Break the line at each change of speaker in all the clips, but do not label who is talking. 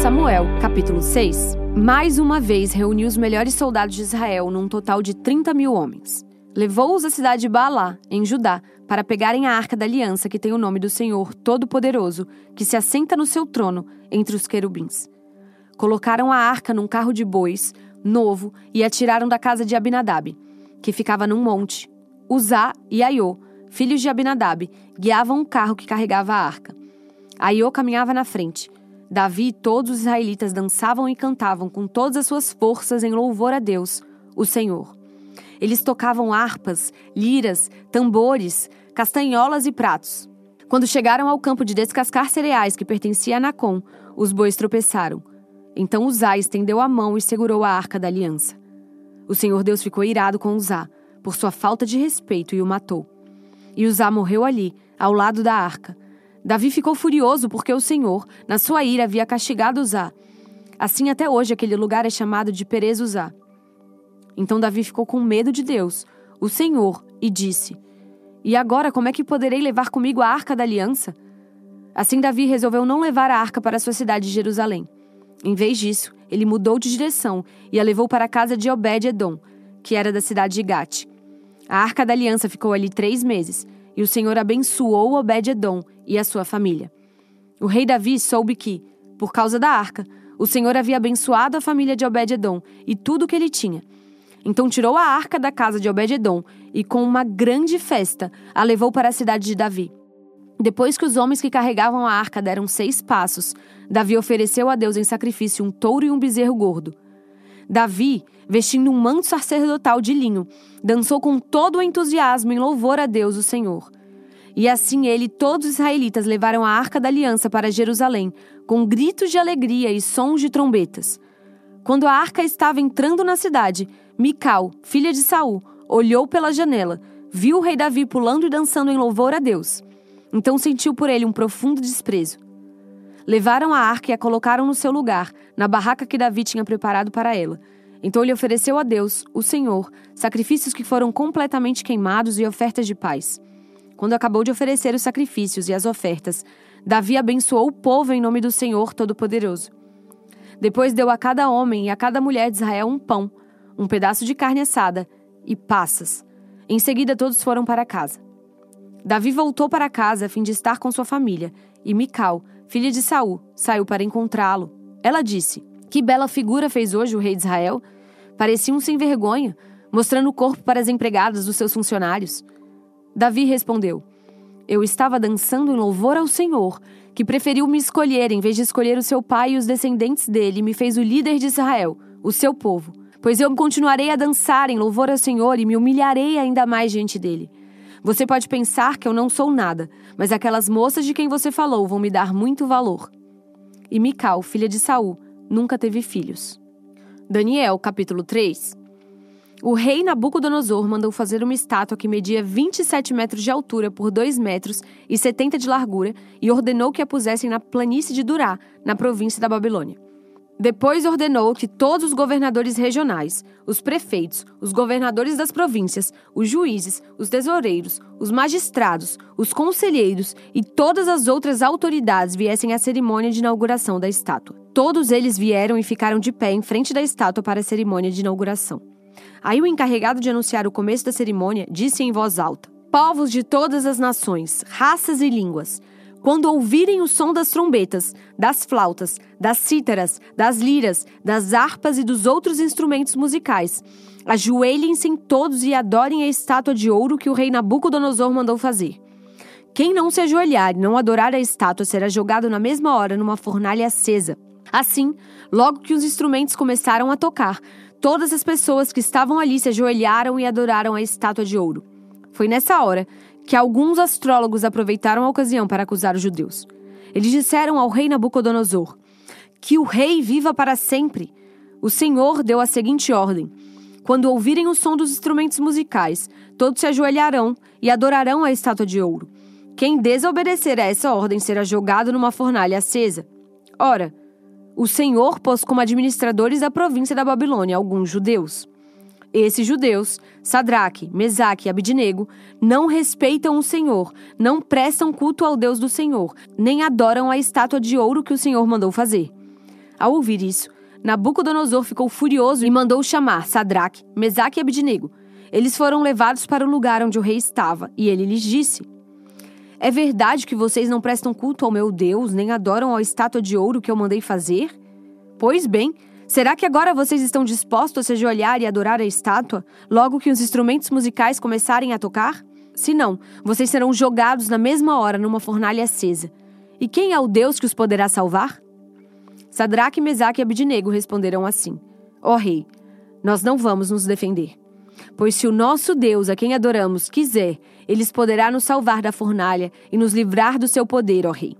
Samuel, capítulo 6. Mais uma vez reuniu os melhores soldados de Israel, num total de 30 mil homens. Levou-os à cidade de Baalá, em Judá, para pegarem a arca da aliança que tem o nome do Senhor Todo-Poderoso, que se assenta no seu trono entre os querubins. Colocaram a arca num carro de bois, novo, e a tiraram da casa de Abinadab, que ficava num monte. Uzá e Aiô, filhos de Abinadab, guiavam o carro que carregava a arca. Aiô caminhava na frente. Davi e todos os israelitas dançavam e cantavam com todas as suas forças em louvor a Deus, o Senhor. Eles tocavam harpas, liras, tambores, castanholas e pratos. Quando chegaram ao campo de descascar cereais que pertencia a Nacon, os bois tropeçaram. Então Uzá estendeu a mão e segurou a arca da aliança. O Senhor Deus ficou irado com Uzá, por sua falta de respeito, e o matou. E Uzá morreu ali, ao lado da arca, Davi ficou furioso porque o Senhor, na sua ira, havia castigado Uzá. Assim, até hoje, aquele lugar é chamado de Perez Uzá. Então Davi ficou com medo de Deus, o Senhor, e disse: E agora, como é que poderei levar comigo a arca da aliança? Assim, Davi resolveu não levar a arca para sua cidade de Jerusalém. Em vez disso, ele mudou de direção e a levou para a casa de Obed-Edom, que era da cidade de Gate. A arca da aliança ficou ali três meses, e o Senhor abençoou Obed-Edom e a sua família. O rei Davi soube que, por causa da arca, o Senhor havia abençoado a família de Obed-Edom e tudo o que ele tinha. Então tirou a arca da casa de Obed-Edom e, com uma grande festa, a levou para a cidade de Davi. Depois que os homens que carregavam a arca deram seis passos, Davi ofereceu a Deus em sacrifício um touro e um bezerro gordo. Davi, vestindo um manto sacerdotal de linho, dançou com todo o entusiasmo em louvor a Deus, o Senhor. E assim ele e todos os israelitas levaram a arca da aliança para Jerusalém, com gritos de alegria e sons de trombetas. Quando a arca estava entrando na cidade, Mical, filha de Saul, olhou pela janela, viu o rei Davi pulando e dançando em louvor a Deus. Então sentiu por ele um profundo desprezo. Levaram a arca e a colocaram no seu lugar, na barraca que Davi tinha preparado para ela. Então ele ofereceu a Deus, o Senhor, sacrifícios que foram completamente queimados e ofertas de paz. Quando acabou de oferecer os sacrifícios e as ofertas, Davi abençoou o povo em nome do Senhor Todo-Poderoso. Depois deu a cada homem e a cada mulher de Israel um pão, um pedaço de carne assada e passas. Em seguida, todos foram para casa. Davi voltou para casa a fim de estar com sua família, e Mical, filha de Saul, saiu para encontrá-lo. Ela disse: Que bela figura fez hoje o rei de Israel! Parecia um sem vergonha, mostrando o corpo para as empregadas dos seus funcionários. Davi respondeu: Eu estava dançando em louvor ao Senhor, que preferiu me escolher em vez de escolher o seu pai e os descendentes dele, e me fez o líder de Israel, o seu povo. Pois eu continuarei a dançar em louvor ao Senhor e me humilharei ainda mais diante dele. Você pode pensar que eu não sou nada, mas aquelas moças de quem você falou vão me dar muito valor. E Mical, filha de Saul, nunca teve filhos. Daniel, capítulo 3 o rei Nabucodonosor mandou fazer uma estátua que media 27 metros de altura por 2 metros e 70 de largura e ordenou que a pusessem na planície de Durá, na província da Babilônia. Depois ordenou que todos os governadores regionais, os prefeitos, os governadores das províncias, os juízes, os tesoureiros, os magistrados, os conselheiros e todas as outras autoridades viessem à cerimônia de inauguração da estátua. Todos eles vieram e ficaram de pé em frente da estátua para a cerimônia de inauguração. Aí o encarregado de anunciar o começo da cerimônia disse em voz alta: Povos de todas as nações, raças e línguas, quando ouvirem o som das trombetas, das flautas, das cítaras, das liras, das harpas e dos outros instrumentos musicais, ajoelhem-se todos e adorem a estátua de ouro que o rei Nabucodonosor mandou fazer. Quem não se ajoelhar e não adorar a estátua será jogado na mesma hora numa fornalha acesa. Assim, logo que os instrumentos começaram a tocar, Todas as pessoas que estavam ali se ajoelharam e adoraram a estátua de ouro. Foi nessa hora que alguns astrólogos aproveitaram a ocasião para acusar os judeus. Eles disseram ao rei Nabucodonosor: Que o rei viva para sempre. O Senhor deu a seguinte ordem: Quando ouvirem o som dos instrumentos musicais, todos se ajoelharão e adorarão a estátua de ouro. Quem desobedecer a essa ordem será jogado numa fornalha acesa. Ora, o Senhor pôs como administradores da província da Babilônia alguns judeus. Esses judeus, Sadraque, Mesaque e Abidnego, não respeitam o Senhor, não prestam culto ao Deus do Senhor, nem adoram a estátua de ouro que o Senhor mandou fazer. Ao ouvir isso, Nabucodonosor ficou furioso e mandou chamar Sadraque, Mesaque e Abednego. Eles foram levados para o lugar onde o rei estava, e ele lhes disse: É verdade que vocês não prestam culto ao meu Deus, nem adoram a estátua de ouro que eu mandei fazer? Pois bem, será que agora vocês estão dispostos a se ajoelhar e adorar a estátua, logo que os instrumentos musicais começarem a tocar? Se não, vocês serão jogados na mesma hora numa fornalha acesa. E quem é o Deus que os poderá salvar? Sadraque, Mesaque e Abidnego responderam assim: Ó oh, rei, nós não vamos nos defender. Pois se o nosso Deus, a quem adoramos, quiser, ele poderá nos salvar da fornalha e nos livrar do seu poder, ó Rei.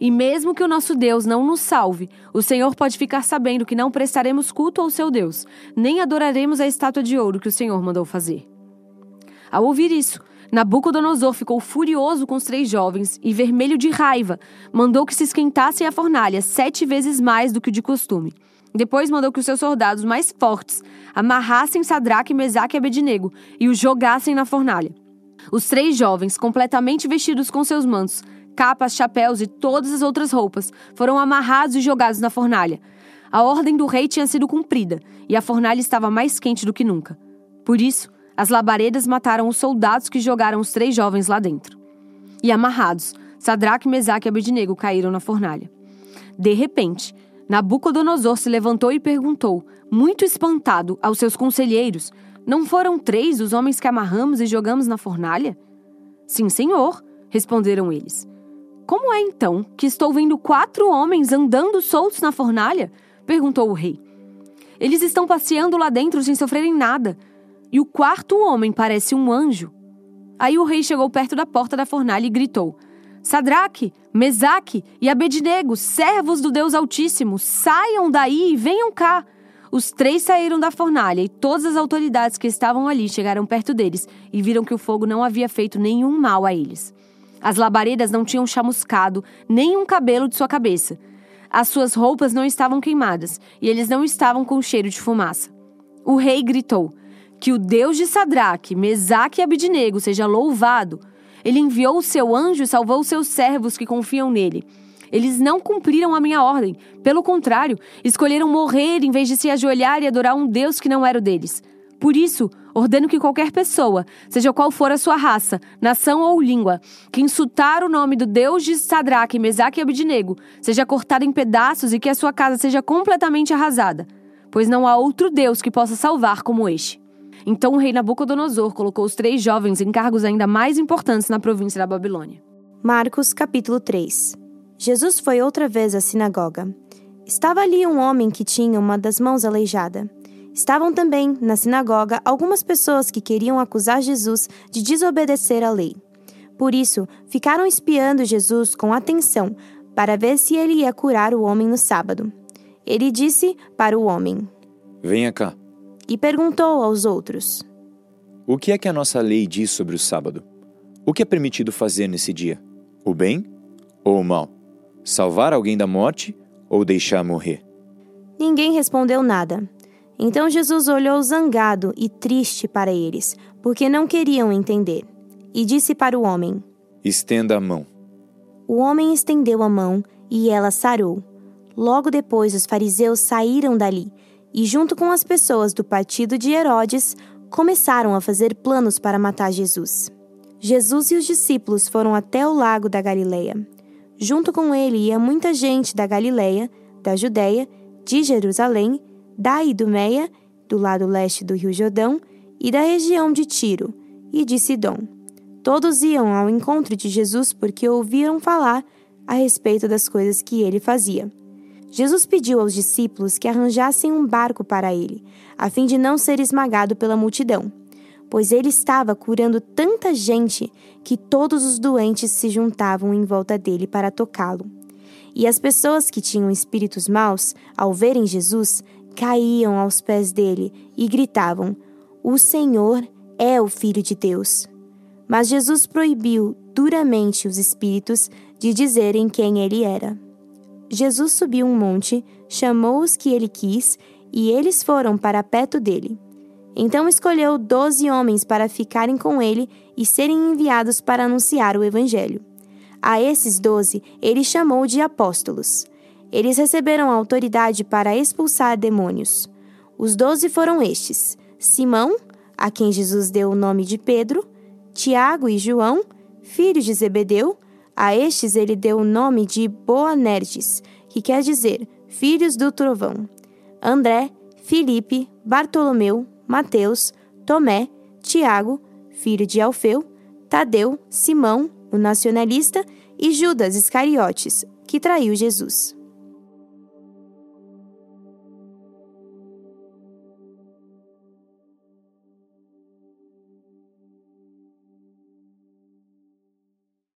E mesmo que o nosso Deus não nos salve, o Senhor pode ficar sabendo que não prestaremos culto ao seu Deus, nem adoraremos a estátua de ouro que o Senhor mandou fazer. Ao ouvir isso, Nabucodonosor ficou furioso com os três jovens e, vermelho de raiva, mandou que se esquentassem a fornalha sete vezes mais do que o de costume. Depois mandou que os seus soldados mais fortes amarrassem Sadraque, Mesaque e Abednego e os jogassem na fornalha. Os três jovens, completamente vestidos com seus mantos, capas, chapéus e todas as outras roupas, foram amarrados e jogados na fornalha. A ordem do rei tinha sido cumprida e a fornalha estava mais quente do que nunca. Por isso, as labaredas mataram os soldados que jogaram os três jovens lá dentro. E amarrados, Sadraque, Mesaque e Abednego caíram na fornalha. De repente, Nabucodonosor se levantou e perguntou, muito espantado, aos seus conselheiros: Não foram três os homens que amarramos e jogamos na fornalha? Sim, senhor, responderam eles. Como é então que estou vendo quatro homens andando soltos na fornalha? perguntou o rei. Eles estão passeando lá dentro sem sofrerem nada. E o quarto homem parece um anjo. Aí o rei chegou perto da porta da fornalha e gritou: Sadraque, Mesaque e Abednego, servos do Deus Altíssimo, saiam daí e venham cá. Os três saíram da fornalha e todas as autoridades que estavam ali chegaram perto deles e viram que o fogo não havia feito nenhum mal a eles. As labaredas não tinham chamuscado nem um cabelo de sua cabeça. As suas roupas não estavam queimadas e eles não estavam com cheiro de fumaça. O rei gritou: Que o Deus de Sadraque, Mesaque e Abednego seja louvado ele enviou o seu anjo e salvou os seus servos que confiam nele. Eles não cumpriram a minha ordem. Pelo contrário, escolheram morrer em vez de se ajoelhar e adorar um Deus que não era o deles. Por isso, ordeno que qualquer pessoa, seja qual for a sua raça, nação ou língua, que insultar o nome do Deus de Sadraque, Mesaque e Abidnego, seja cortada em pedaços e que a sua casa seja completamente arrasada. Pois não há outro Deus que possa salvar como este. Então o rei Nabucodonosor colocou os três jovens em cargos ainda mais importantes na província da Babilônia.
Marcos capítulo 3 Jesus foi outra vez à sinagoga. Estava ali um homem que tinha uma das mãos aleijada. Estavam também, na sinagoga, algumas pessoas que queriam acusar Jesus de desobedecer à lei. Por isso, ficaram espiando Jesus com atenção para ver se ele ia curar o homem no sábado. Ele disse para o homem:
Venha cá
e perguntou aos outros:
O que é que a nossa lei diz sobre o sábado? O que é permitido fazer nesse dia? O bem ou o mal? Salvar alguém da morte ou deixar morrer?
Ninguém respondeu nada. Então Jesus olhou zangado e triste para eles, porque não queriam entender, e disse para o homem:
Estenda a mão.
O homem estendeu a mão e ela sarou. Logo depois, os fariseus saíram dali e, junto com as pessoas do partido de Herodes, começaram a fazer planos para matar Jesus. Jesus e os discípulos foram até o lago da Galileia. Junto com ele ia muita gente da Galileia, da Judéia, de Jerusalém, da Idumeia, do lado leste do Rio Jordão, e da região de Tiro e de Sidom. Todos iam ao encontro de Jesus porque ouviram falar a respeito das coisas que ele fazia. Jesus pediu aos discípulos que arranjassem um barco para ele, a fim de não ser esmagado pela multidão, pois ele estava curando tanta gente que todos os doentes se juntavam em volta dele para tocá-lo. E as pessoas que tinham espíritos maus, ao verem Jesus, caíam aos pés dele e gritavam: O Senhor é o Filho de Deus. Mas Jesus proibiu duramente os espíritos de dizerem quem ele era. Jesus subiu um monte, chamou os que ele quis, e eles foram para perto dele. Então escolheu doze homens para ficarem com ele e serem enviados para anunciar o Evangelho. A esses doze ele chamou de apóstolos. Eles receberam autoridade para expulsar demônios. Os doze foram estes: Simão, a quem Jesus deu o nome de Pedro, Tiago e João, filhos de Zebedeu. A estes ele deu o nome de Boanerges, que quer dizer filhos do trovão. André, Filipe, Bartolomeu, Mateus, Tomé, Tiago, filho de Alfeu, Tadeu, Simão, o nacionalista, e Judas Iscariotes, que traiu Jesus.